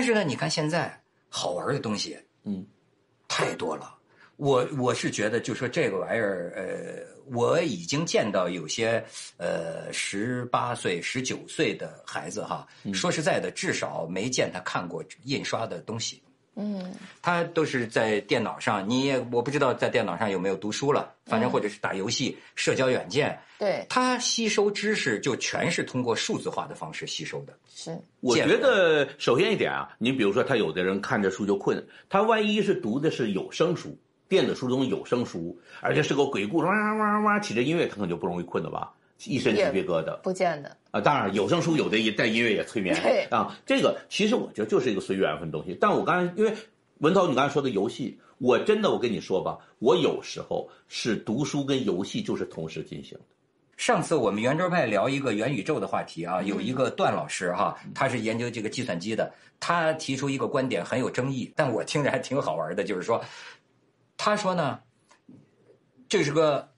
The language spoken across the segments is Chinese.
但是呢，你看现在好玩的东西，嗯，太多了。我我是觉得，就说这个玩意儿，呃，我已经见到有些呃十八岁、十九岁的孩子哈，说实在的，至少没见他看过印刷的东西。嗯，他都是在电脑上，你也我不知道在电脑上有没有读书了，反正或者是打游戏、社交软件。对，他吸收知识就全是通过数字化的方式吸收的。是，我觉得首先一点啊，你比如说他有的人看着书就困，他万一是读的是有声书，电子书中有声书，而且是个鬼故事，哇哇哇起着音乐，他可能就不容易困了吧？一身鸡皮疙瘩。不见得。啊，当然有声书有的也带音乐也催眠。对啊，这个其实我觉得就是一个随缘分的东西。但我刚才因为文涛你刚才说的游戏，我真的我跟你说吧，我有时候是读书跟游戏就是同时进行的。上次我们圆桌派聊一个元宇宙的话题啊，有一个段老师哈，他是研究这个计算机的，他提出一个观点很有争议，但我听着还挺好玩的，就是说，他说呢，这是个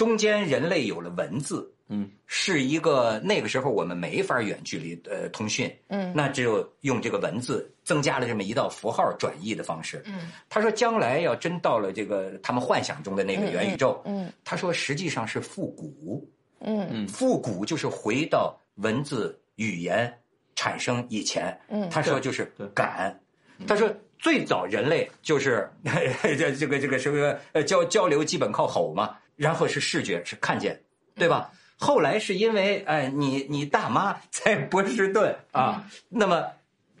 中间人类有了文字，嗯，是一个那个时候我们没法远距离呃通讯，嗯。那只有用这个文字增加了这么一道符号转译的方式。嗯。他说将来要真到了这个他们幻想中的那个元宇宙，嗯他说实际上是复古，嗯。复古就是回到文字语言产生以前。嗯他说就是对。感，他说最早人类就是这 这个这个什么呃交交流基本靠吼嘛，然后是视觉是看见，对吧？后来是因为哎你你大妈 在波士顿啊，那么。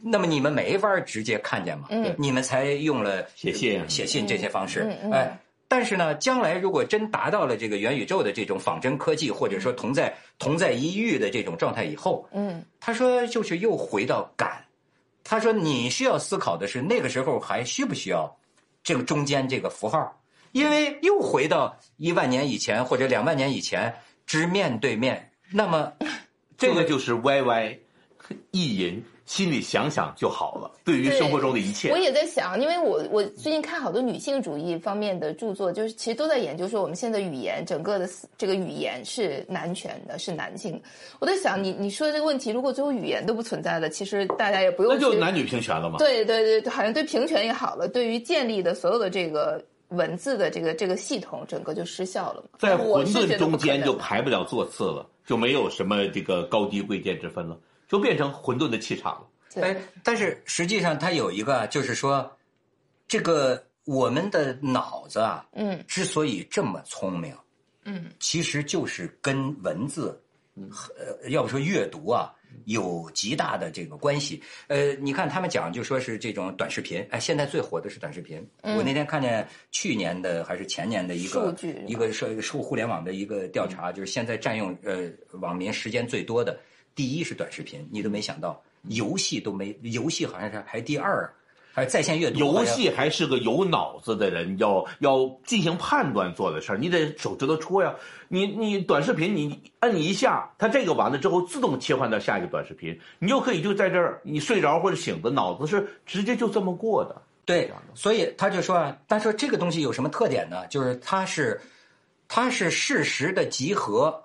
那么你们没法直接看见嘛？嗯你们才用了写信写信这些方式。哎，但是呢，将来如果真达到了这个元宇宙的这种仿真科技，或者说同在同在一域的这种状态以后，嗯他说就是又回到感。他说你需要思考的是那个时候还需不需要这个中间这个符号，因为又回到一万年以前或者两万年以前直面对面。那么 这个就是 YY 意淫，心里想想就好了。对于生活中的一切我，也在想，因为我我最近看好多女性主义方面的著作，就是其实都在研究说我们现在的语言整个的这个语言是男权的，是男性的。我在想，你你说的这个问题，如果最后语言都不存在了，其实大家也不用那就男女平权了嘛。对对对，好像对平权也好了，对于建立的所有的这个文字的这个这个系统，整个就失效了嘛。在混沌中间就排不了座次了，就没有什么这个高低贵贱之分了，就变成混沌的气场了。对哎，但是实际上它有一个，就是说，这个我们的脑子啊，嗯之所以这么聪明，嗯其实就是跟文字，呃，要不说阅读啊，有极大的这个关系。呃，你看他们讲，就说是这种短视频，哎，现在最火的是短视频。我那天看见去年的还是前年的一个数据一个是是互联网的一个调查，就是现在占用呃网民时间最多的，第一是短视频，你都没想到，游戏都没，游戏好像是排第二，还是在线阅读游戏还是个有脑子的人要要进行判断做的事儿，你得手指头戳呀。你你短视频你摁一下，它这个完了之后自动切换到下一个短视频，你就可以就在这儿，你睡着或者醒着脑子是直接就这么过的。对，所以他就说啊，他说这个东西有什么特点呢？就是它是，它是事实的集合，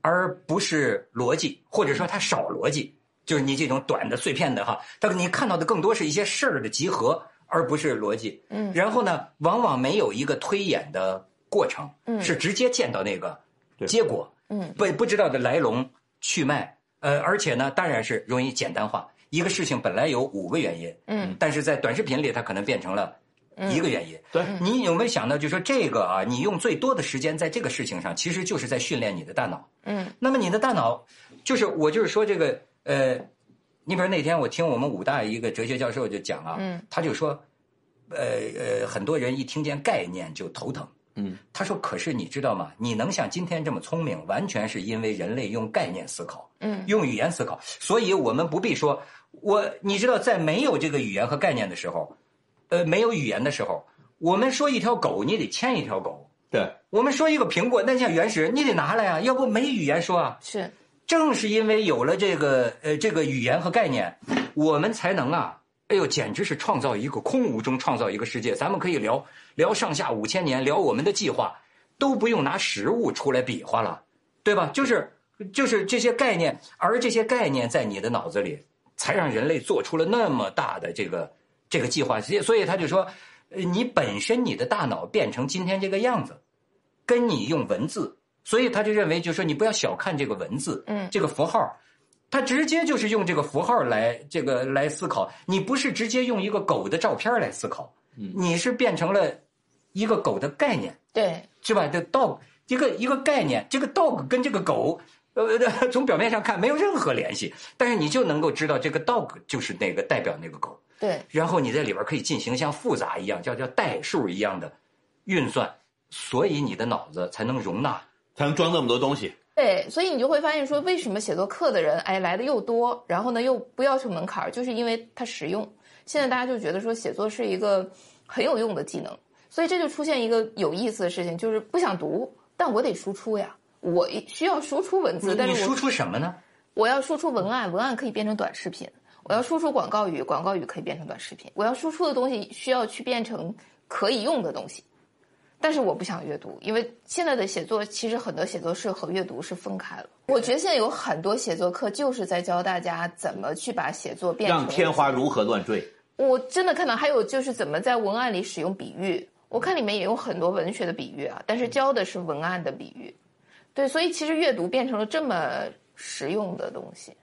而不是逻辑，或者说它少逻辑。就是你这种短的碎片的哈，但是你看到的更多是一些事儿的集合，而不是逻辑。嗯然后呢，往往没有一个推演的过程，嗯是直接见到那个结果，嗯不不知道的来龙去脉，呃，而且呢，当然是容易简单化。一个事情本来有五个原因，嗯但是在短视频里，它可能变成了一个原因。对你有没有想到，就说这个啊，你用最多的时间在这个事情上，其实就是在训练你的大脑。嗯那么你的大脑，就是我就是说这个呃，你比如那天我听我们武大一个哲学教授就讲啊，嗯他就说，呃呃，很多人一听见概念就头疼。嗯，他说：“可是你知道吗？你能像今天这么聪明，完全是因为人类用概念思考，嗯用语言思考。所以我们不必说，我你知道，在没有这个语言和概念的时候，呃，没有语言的时候，我们说一条狗，你得牵一条狗；对，我们说一个苹果，那像原始，你得拿来啊，要不没语言说啊。是正是因为有了这个呃这个语言和概念，我们才能啊，哎呦，简直是创造一个空无中创造一个世界。咱们可以聊聊上下五千年，聊我们的计划，都不用拿实物出来比划了，对吧？就是就是这些概念，而这些概念在你的脑子里，才让人类做出了那么大的这个这个计划。所以他就说，你本身你的大脑变成今天这个样子，跟你用文字，所以他就认为，就说你不要小看这个文字，嗯这个符号。他直接就是用这个符号来这个来思考，你不是直接用一个狗的照片来思考，你是变成了一个狗的概念，对，是吧？这 dog 一个一个概念，这个 dog 跟这个狗，呃，从表面上看没有任何联系，但是你就能够知道这个 dog 就是那个代表那个狗，对，然后你在里边可以进行像复杂一样，叫叫代数一样的运算，所以你的脑子才能容纳。才能装那么多东西。对，所以你就会发现说，为什么写作课的人哎来的又多，然后呢又不要求门槛儿，就是因为它实用。现在大家就觉得说写作是一个很有用的技能，所以这就出现一个有意思的事情，就是不想读，但我得输出呀，我需要输出文字，但是输出什么呢？我要输出文案，文案可以变成短视频；我要输出广告语，广告语可以变成短视频。我要输出的东西需要去变成可以用的东西。但是我不想阅读，因为现在的写作其实很多写作是和阅读是分开了。我觉得现在有很多写作课就是在教大家怎么去把写作变成让天花如何乱坠。我真的看到还有就是怎么在文案里使用比喻，我看里面也有很多文学的比喻啊，但是教的是文案的比喻。对，所以其实阅读变成了这么实用的东西，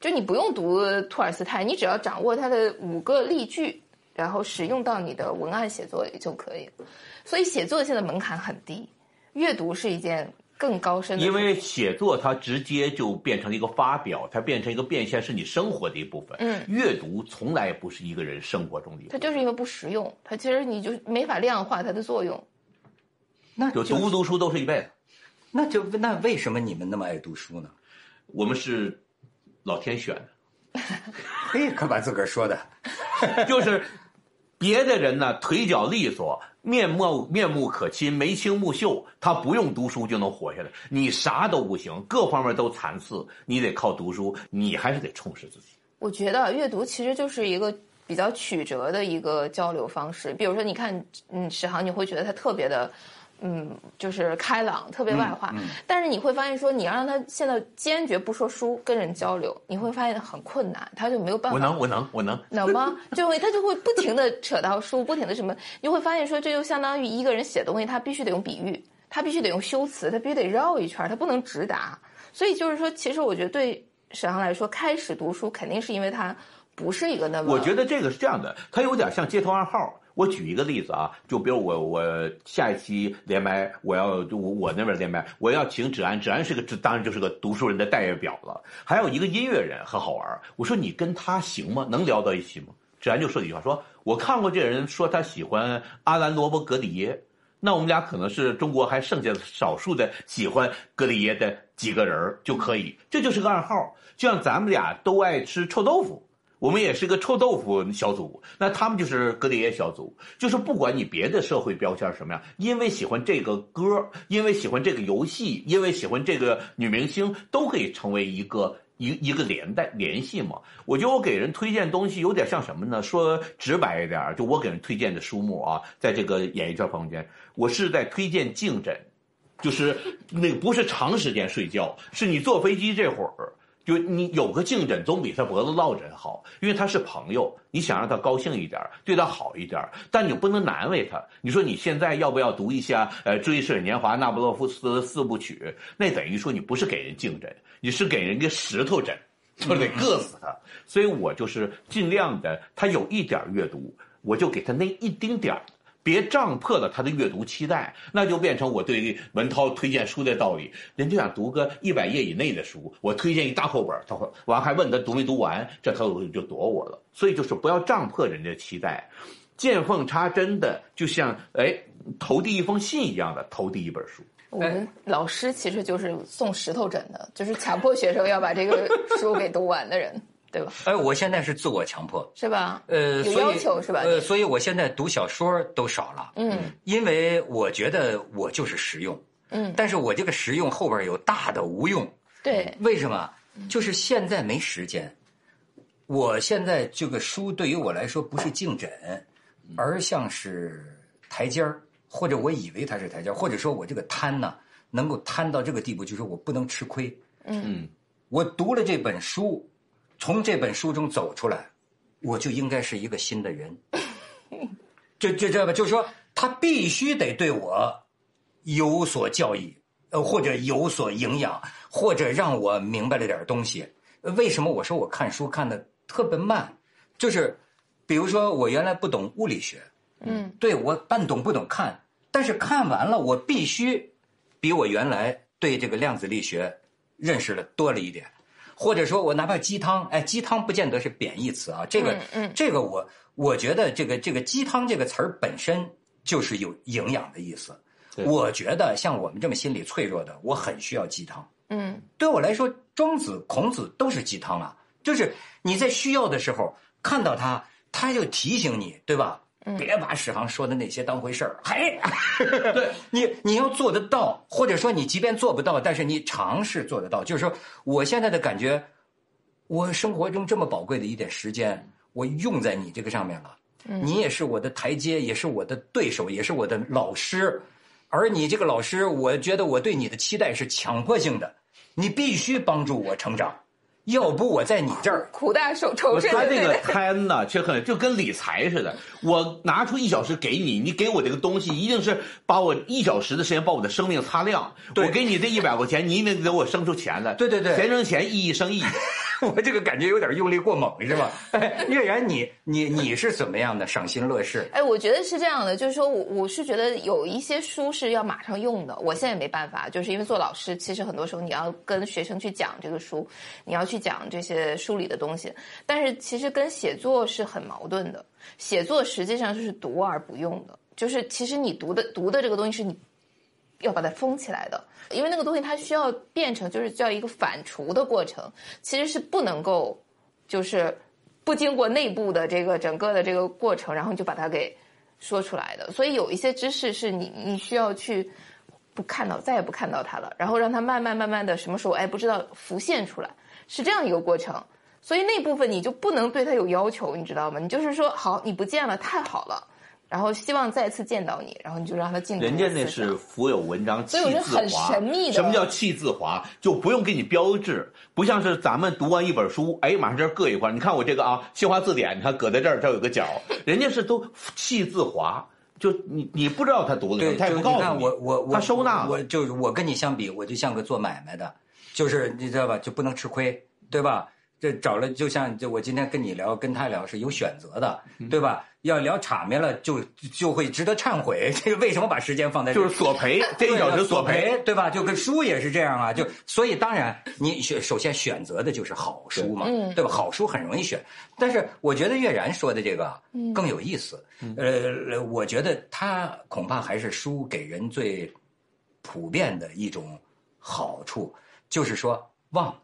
就你不用读托尔斯泰，你只要掌握他的五个例句，然后使用到你的文案写作里就可以了。所以写作现在门槛很低，阅读是一件更高深的。因为写作它直接就变成了一个发表，它变成一个变现，是你生活的一部分。嗯，阅读从来不是一个人生活中的一部分。它就是因为不实用，它其实你就没法量化它的作用。那就读不读书都是一辈子。那就那为什么你们那么爱读书呢？我们是老天选的，嘿，可把自个儿说的，就是别的人呢腿脚利索，面目面目可亲，眉清目秀，他不用读书就能活下来。你啥都不行，各方面都残次，你得靠读书，你还是得充实自己。我觉得阅读其实就是一个比较曲折的一个交流方式。比如说，你看，嗯，史航，你会觉得他特别的，嗯，就是开朗，特别外化。但是你会发现，说你要让他现在坚决不说书，跟人交流，你会发现很困难，他就没有办法。我能，我能，我能。能吗？就会他就会不停的扯到书，不停的什么，你会发现说，这就相当于一个人写东西，他必须得用比喻，他必须得用修辞，他必须得绕一圈，他不能直达。所以就是说，其实我觉得对沈航来说，开始读书肯定是因为他不是一个那么，我觉得这个是这样的，它有点像街头暗号。我举一个例子啊，就比如我我下一期连麦，我要就我我那边连麦，我要请芷安，芷安是个这当然就是个读书人的代表了。还有一个音乐人很好玩，我说你跟他行吗？能聊到一起吗？芷安就说一句话，说我看过这人说他喜欢阿兰罗伯格里耶，那我们俩可能是中国还剩下少数的喜欢格里耶的几个人就可以，这就是个暗号。就像咱们俩都爱吃臭豆腐。我们也是个臭豆腐小组，那他们就是格里耶小组，就是不管你别的社会标签什么样，因为喜欢这个歌，因为喜欢这个游戏，因为喜欢这个女明星，都可以成为一个一一个连带联系嘛。我觉得我给人推荐东西有点像什么呢？说直白一点，就我给人推荐的书目啊，在这个演艺圈朋友圈，我是在推荐静枕，就是那个不是长时间睡觉，是你坐飞机这会儿。就你有个颈枕总比他脖子落枕好，因为他是朋友，你想让他高兴一点，对他好一点，但你不能难为他。你说你现在要不要读一下呃《追忆似水年华》那不勒夫斯四部曲？那等于说你不是给人颈枕，你是给人家石头枕，就得硌死他。所以我就是尽量的，他有一点阅读，我就给他那一丁点儿。别胀破了他的阅读期待，那就变成我对文涛推荐书的道理。人就想读个一百页以内的书，我推荐一大厚本，他会完还问他读没读完，这他就躲我了。所以就是不要胀破人家期待，见缝插针的，就像哎投递一封信一样的投递一本书。我们老师其实就是送石头枕的，就是强迫学生要把这个书给读完的人。对吧？哎，我现在是自我强迫，是吧？呃，有要求是吧？呃，所以我现在读小说都少了，嗯，因为我觉得我就是实用，嗯，但是我这个实用后边有大的无用，对，为什么？就是现在没时间。我现在这个书对于我来说不是颈枕，而像是台阶儿，或者我以为它是台阶儿，或者说我这个贪呢，能够贪到这个地步，就是我不能吃亏。嗯，我读了这本书。从这本书中走出来，我就应该是一个新的人。就就这吧？就是说，他必须得对我有所教育，呃，或者有所营养，或者让我明白了点东西。为什么我说我看书看的特别慢？就是比如说，我原来不懂物理学，嗯，对我半懂不懂看，但是看完了，我必须比我原来对这个量子力学认识了多了一点。或者说我哪怕鸡汤，哎，鸡汤不见得是贬义词啊，这个，嗯这个我我觉得这个这个鸡汤这个词儿本身就是有营养的意思。我觉得像我们这么心理脆弱的，我很需要鸡汤。嗯对我来说，庄子、孔子都是鸡汤啊，就是你在需要的时候看到他，他就提醒你，对吧？别把史航说的那些当回事儿，嘿，对你你要做得到，或者说你即便做不到，但是你尝试做得到。就是说，我现在的感觉，我生活中这么宝贵的一点时间，我用在你这个上面了。你也是我的台阶，也是我的对手，也是我的老师。而你这个老师，我觉得我对你的期待是强迫性的，你必须帮助我成长，要不我在你这儿，苦大仇仇深他这个。贪呢，却很就跟理财似的。我拿出一小时给你，你给我这个东西，一定是把我一小时的时间把我的生命擦亮。我给你这一百块钱，你一定给我生出钱来。对对对钱生钱，意义生意。我这个感觉有点用力过猛，是吧？哎月然，你你你是怎么样的赏心乐事？哎，我觉得是这样的，就是说我我是觉得有一些书是要马上用的，我现在也没办法，就是因为做老师，其实很多时候你要跟学生去讲这个书，你要去讲这些书里的东西，但是其实跟写作是很矛盾的，写作实际上就是读而不用的，就是其实你读的读的这个东西是你要把它封起来的，因为那个东西它需要变成就是叫一个反刍的过程，其实是不能够就是不经过内部的这个整个的这个过程，然后你就把它给说出来的。所以有一些知识是你你需要去不看到，再也不看到它了，然后让它慢慢慢慢的什么时候哎不知道浮现出来，是这样一个过程。所以那部分你就不能对它有要求，你知道吗？你就是说好，你不见了，太好了。然后希望再次见到你，然后你就让他进人家那是腹有文章，气所以我觉得很自华。神秘的什么叫气自华？就不用给你标志，不像是咱们读完一本书，哎，马上这儿搁一块儿。你看我这个啊，《新华字典》，你看搁在这儿，这儿有个角，人家是都气自华。就你你不知道他读的什对，么，他也就你看不告诉你。我我我他收纳了。我就是我跟你相比，我就像个做买卖的，就是你知道吧，就不能吃亏，对吧？这找了就像就我今天跟你聊，跟他聊是有选择的，嗯对吧？要聊场面了，就就会值得忏悔。这个为什么把时间放在这儿就是索赔，这一小时索赔。，对吧？就跟书也是这样啊，就所以当然你选首先选择的就是好书嘛，嗯对吧？好书很容易选，但是我觉得岳然说的这个更有意思。呃，我觉得他恐怕还是书给人最普遍的一种好处，就是说忘，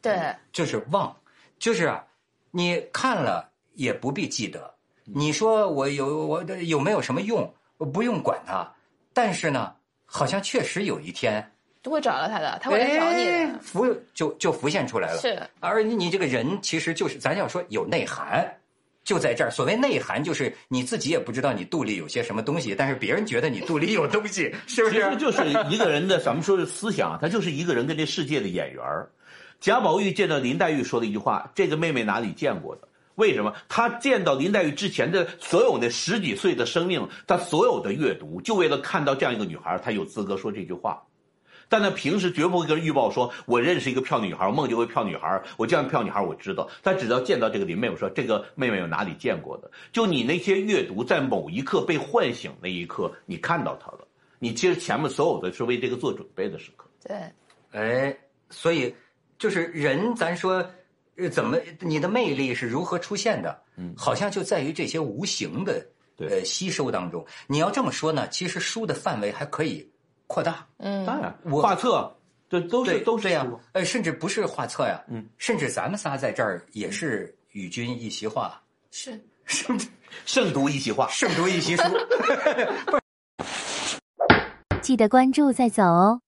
对，就是忘，就是啊，你看了也不必记得。你说我有我的有没有什么用？我不用管它，但是呢，好像确实有一天，都会找到他的，他会来找你。浮就就浮现出来了。是，而你你这个人其实就是咱要说有内涵，就在这儿。所谓内涵，就是你自己也不知道你肚里有些什么东西，但是别人觉得你肚里有东西，是不是？其实就是一个人的，咱们说是思想，他就是一个人跟这世界的演员儿贾宝玉见到林黛玉说的一句话：“这个妹妹哪里见过的？”为什么？他见到林黛玉之前的所有的十几岁的生命，他所有的阅读，就为了看到这样一个女孩，他有资格说这句话。但他平时绝不会跟人预报说，我认识一个漂亮女孩，我梦见过漂亮女孩，我这样漂女孩我知道。他只要见到这个林妹妹，说这个妹妹有哪里见过的？就你那些阅读，在某一刻被唤醒那一刻，你看到她了。你其实前面所有的是为这个做准备的时刻。对，哎，所以就是人，咱说，怎么你的魅力是如何出现的？嗯，好像就在于这些无形的对呃吸收当中。你要这么说呢，其实书的范围还可以扩大。嗯，当然，我画册这都是，都是这样，呃，甚至不是画册呀，嗯，甚至咱们仨在这儿也是与君一席话，是。圣 胜读一席话。胜读一席书。记得关注再走哦。